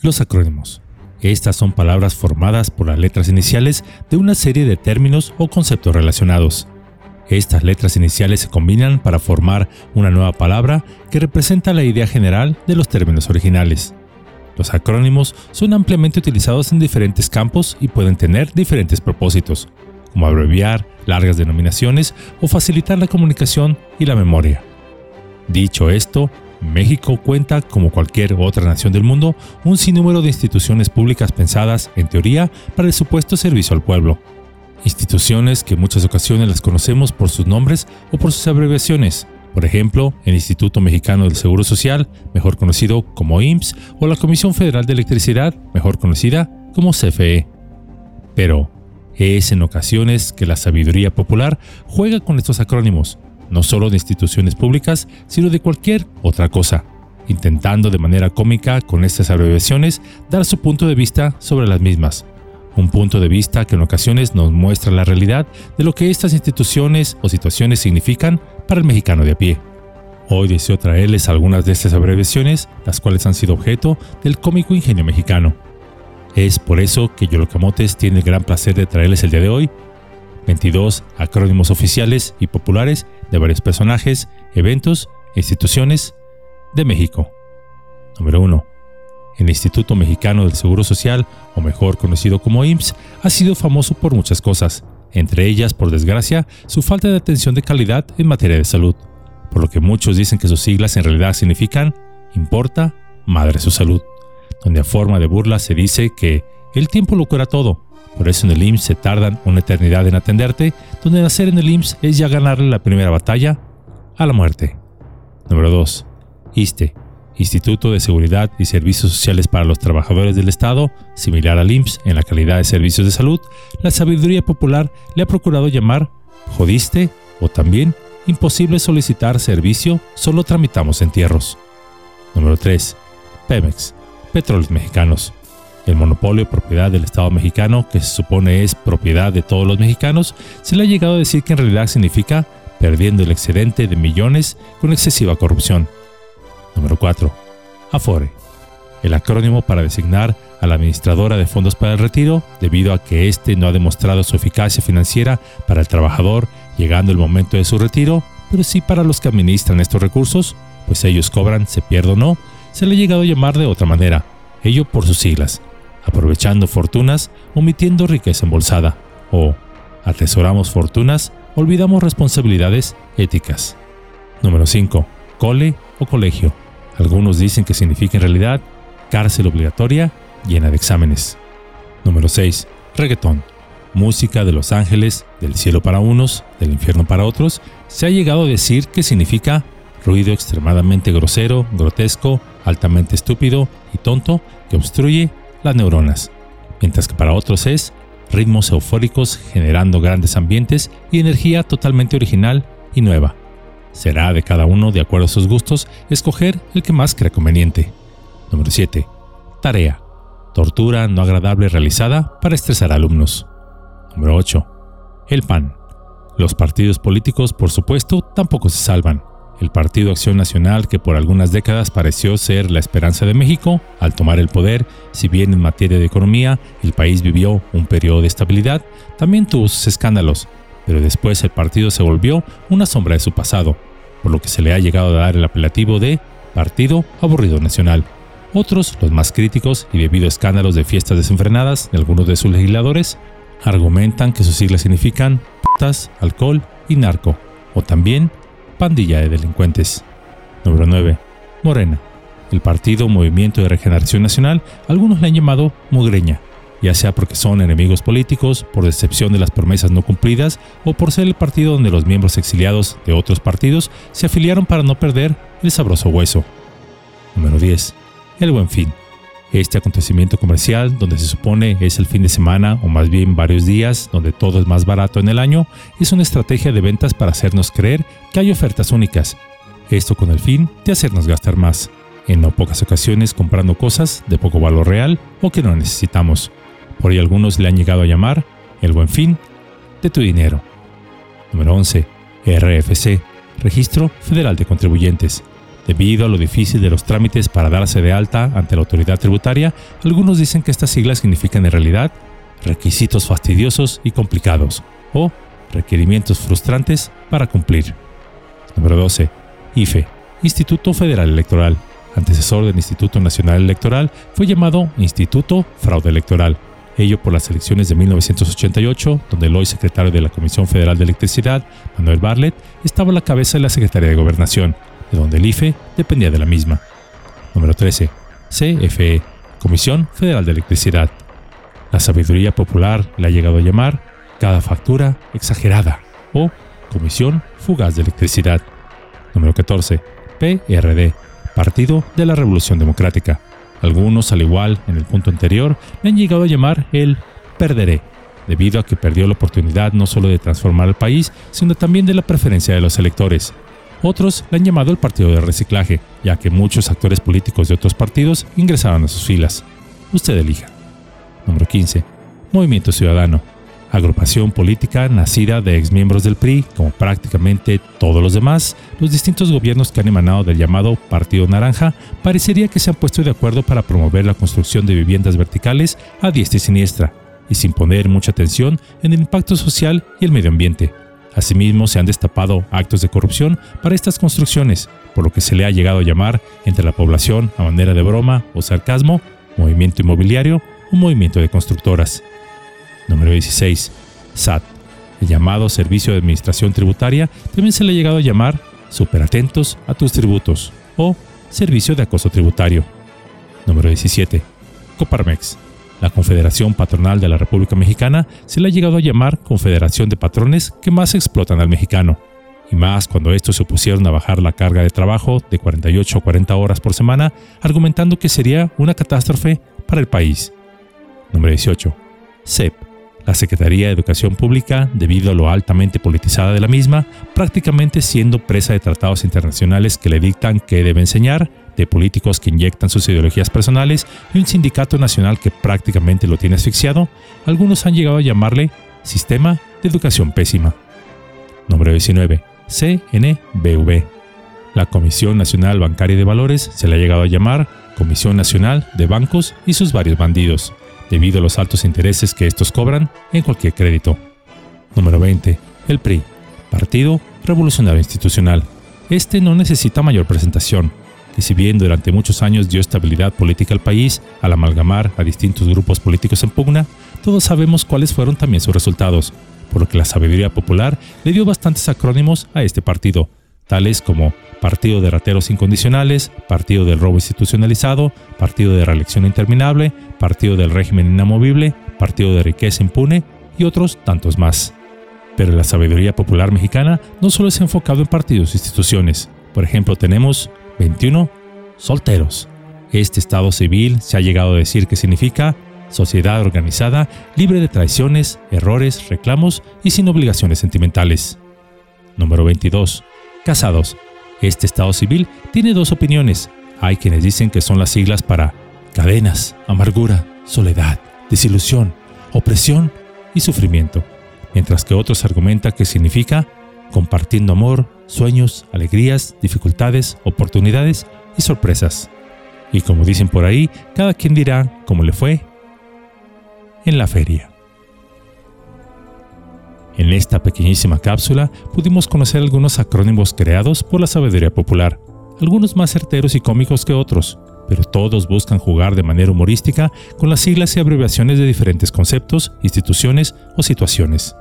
Los acrónimos. Estas son palabras formadas por las letras iniciales de una serie de términos o conceptos relacionados. Estas letras iniciales se combinan para formar una nueva palabra que representa la idea general de los términos originales. Los acrónimos son ampliamente utilizados en diferentes campos y pueden tener diferentes propósitos, como abreviar largas denominaciones o facilitar la comunicación y la memoria. Dicho esto, México cuenta, como cualquier otra nación del mundo, un sinnúmero de instituciones públicas pensadas, en teoría, para el supuesto servicio al pueblo. Instituciones que en muchas ocasiones las conocemos por sus nombres o por sus abreviaciones, por ejemplo, el Instituto Mexicano del Seguro Social, mejor conocido como IMSS, o la Comisión Federal de Electricidad, mejor conocida como CFE. Pero, es en ocasiones que la sabiduría popular juega con estos acrónimos, no solo de instituciones públicas, sino de cualquier otra cosa, intentando de manera cómica con estas abreviaciones dar su punto de vista sobre las mismas. Un punto de vista que en ocasiones nos muestra la realidad de lo que estas instituciones o situaciones significan para el mexicano de a pie. Hoy deseo traerles algunas de estas abreviaciones, las cuales han sido objeto del cómico ingenio mexicano. Es por eso que Yolocamotes tiene el gran placer de traerles el día de hoy 22 acrónimos oficiales y populares de varios personajes, eventos e instituciones de México. Número 1. El Instituto Mexicano del Seguro Social, o mejor conocido como IMSS, ha sido famoso por muchas cosas, entre ellas, por desgracia, su falta de atención de calidad en materia de salud, por lo que muchos dicen que sus siglas en realidad significan Importa Madre su Salud, donde a forma de burla se dice que el tiempo lo cura todo, por eso en el IMSS se tardan una eternidad en atenderte, donde nacer en el IMSS es ya ganarle la primera batalla a la muerte. Número 2. ISTE, Instituto de Seguridad y Servicios Sociales para los Trabajadores del Estado, similar al IMSS en la calidad de servicios de salud, la sabiduría popular le ha procurado llamar jodiste o también imposible solicitar servicio, solo tramitamos entierros. Número 3. Pemex, Petróleos Mexicanos, el monopolio propiedad del Estado mexicano, que se supone es propiedad de todos los mexicanos, se le ha llegado a decir que en realidad significa perdiendo el excedente de millones con excesiva corrupción. Número 4. Afore. El acrónimo para designar a la administradora de fondos para el retiro, debido a que éste no ha demostrado su eficacia financiera para el trabajador llegando el momento de su retiro, pero sí para los que administran estos recursos, pues ellos cobran, se pierde o no, se le ha llegado a llamar de otra manera, ello por sus siglas, aprovechando fortunas, omitiendo riqueza embolsada, o atesoramos fortunas, olvidamos responsabilidades éticas. Número 5. Cole o colegio. Algunos dicen que significa en realidad cárcel obligatoria llena de exámenes. Número 6. Reggaetón. Música de los ángeles, del cielo para unos, del infierno para otros, se ha llegado a decir que significa ruido extremadamente grosero, grotesco, altamente estúpido y tonto que obstruye las neuronas, mientras que para otros es ritmos eufóricos generando grandes ambientes y energía totalmente original y nueva. Será de cada uno, de acuerdo a sus gustos, escoger el que más crea conveniente. Número 7. Tarea. Tortura no agradable realizada para estresar a alumnos. Número 8. El PAN. Los partidos políticos, por supuesto, tampoco se salvan. El Partido Acción Nacional, que por algunas décadas pareció ser la esperanza de México, al tomar el poder, si bien en materia de economía el país vivió un periodo de estabilidad, también tuvo sus escándalos, pero después el partido se volvió una sombra de su pasado, por lo que se le ha llegado a dar el apelativo de Partido Aburrido Nacional. Otros, los más críticos y debido a escándalos de fiestas desenfrenadas de algunos de sus legisladores, argumentan que sus siglas significan putas, alcohol y narco, o también pandilla de delincuentes. Número 9. Morena. El partido Movimiento de Regeneración Nacional, algunos le han llamado mugreña, ya sea porque son enemigos políticos, por decepción de las promesas no cumplidas o por ser el partido donde los miembros exiliados de otros partidos se afiliaron para no perder el sabroso hueso. Número 10. El Buen Fin. Este acontecimiento comercial, donde se supone es el fin de semana o más bien varios días, donde todo es más barato en el año, es una estrategia de ventas para hacernos creer que hay ofertas únicas. Esto con el fin de hacernos gastar más, en no pocas ocasiones comprando cosas de poco valor real o que no necesitamos. Por ahí algunos le han llegado a llamar el buen fin de tu dinero. Número 11. RFC, Registro Federal de Contribuyentes Debido a lo difícil de los trámites para darse de alta ante la autoridad tributaria, algunos dicen que estas siglas significan en realidad requisitos fastidiosos y complicados o requerimientos frustrantes para cumplir. Número 12. IFE, Instituto Federal Electoral, antecesor del Instituto Nacional Electoral, fue llamado Instituto Fraude Electoral, ello por las elecciones de 1988, donde el hoy secretario de la Comisión Federal de Electricidad, Manuel Barlet, estaba a la cabeza de la Secretaría de Gobernación, de donde el IFE dependía de la misma. Número 13. CFE, Comisión Federal de Electricidad. La sabiduría popular le ha llegado a llamar cada factura exagerada o Comisión Fugaz de Electricidad. Número 14. PRD, Partido de la Revolución Democrática. Algunos, al igual en el punto anterior, le han llegado a llamar el perderé, debido a que perdió la oportunidad no solo de transformar el país, sino también de la preferencia de los electores. Otros le han llamado el partido de reciclaje, ya que muchos actores políticos de otros partidos ingresaron a sus filas. Usted elija. Número 15. Movimiento Ciudadano. Agrupación política nacida de exmiembros del PRI, como prácticamente todos los demás, los distintos gobiernos que han emanado del llamado Partido Naranja, parecería que se han puesto de acuerdo para promover la construcción de viviendas verticales a diestra y siniestra, y sin poner mucha atención en el impacto social y el medio ambiente, Asimismo, se han destapado actos de corrupción para estas construcciones, por lo que se le ha llegado a llamar entre la población, a manera de broma o sarcasmo, movimiento inmobiliario o movimiento de constructoras. Número 16. SAT. El llamado Servicio de Administración Tributaria también se le ha llegado a llamar Superatentos a tus tributos o Servicio de Acoso Tributario. Número 17. Coparmex la Confederación Patronal de la República Mexicana se le ha llegado a llamar Confederación de Patrones que más explotan al mexicano, y más cuando estos se opusieron a bajar la carga de trabajo de 48 a 40 horas por semana, argumentando que sería una catástrofe para el país. Número 18. CEP. La Secretaría de Educación Pública, debido a lo altamente politizada de la misma, prácticamente siendo presa de tratados internacionales que le dictan qué debe enseñar, de políticos que inyectan sus ideologías personales y un sindicato nacional que prácticamente lo tiene asfixiado, algunos han llegado a llamarle Sistema de Educación Pésima. Número 19. CNBV. La Comisión Nacional Bancaria de Valores se le ha llegado a llamar Comisión Nacional de Bancos y sus varios bandidos, debido a los altos intereses que estos cobran en cualquier crédito. Número 20. El PRI, Partido Revolucionario Institucional. Este no necesita mayor presentación, y si bien durante muchos años dio estabilidad política al país al amalgamar a distintos grupos políticos en pugna, todos sabemos cuáles fueron también sus resultados, por lo que la sabiduría popular le dio bastantes acrónimos a este partido, tales como Partido de Rateros Incondicionales, Partido del Robo Institucionalizado, Partido de Reelección Interminable, Partido del Régimen Inamovible, Partido de Riqueza Impune y otros tantos más. Pero la sabiduría popular mexicana no solo es enfocado en partidos e instituciones. Por ejemplo, tenemos 21. Solteros. Este estado civil se ha llegado a decir que significa sociedad organizada, libre de traiciones, errores, reclamos y sin obligaciones sentimentales. Número 22. Casados. Este estado civil tiene dos opiniones. Hay quienes dicen que son las siglas para cadenas, amargura, soledad, desilusión, opresión y sufrimiento, mientras que otros argumentan que significa compartiendo amor, sueños, alegrías, dificultades, oportunidades y sorpresas. Y como dicen por ahí, cada quien dirá cómo le fue en la feria. En esta pequeñísima cápsula pudimos conocer algunos acrónimos creados por la sabiduría popular, algunos más certeros y cómicos que otros, pero todos buscan jugar de manera humorística con las siglas y abreviaciones de diferentes conceptos, instituciones o situaciones.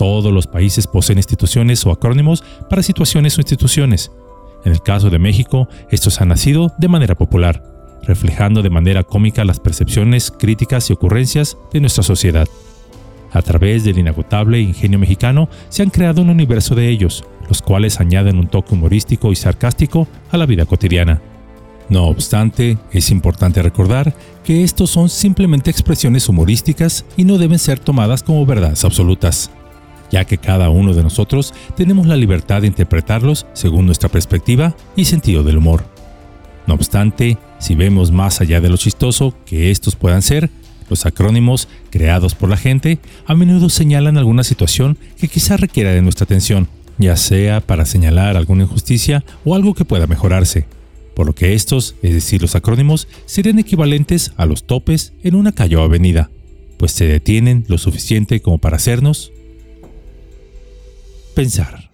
Todos los países poseen instituciones o acrónimos para situaciones o instituciones. En el caso de México, estos han nacido de manera popular, reflejando de manera cómica las percepciones, críticas y ocurrencias de nuestra sociedad. A través del inagotable ingenio mexicano se han creado un universo de ellos, los cuales añaden un toque humorístico y sarcástico a la vida cotidiana. No obstante, es importante recordar que estos son simplemente expresiones humorísticas y no deben ser tomadas como verdades absolutas ya que cada uno de nosotros tenemos la libertad de interpretarlos según nuestra perspectiva y sentido del humor. No obstante, si vemos más allá de lo chistoso que estos puedan ser, los acrónimos creados por la gente a menudo señalan alguna situación que quizá requiera de nuestra atención, ya sea para señalar alguna injusticia o algo que pueda mejorarse, por lo que estos, es decir, los acrónimos, serían equivalentes a los topes en una calle o avenida, pues se detienen lo suficiente como para hacernos pensar.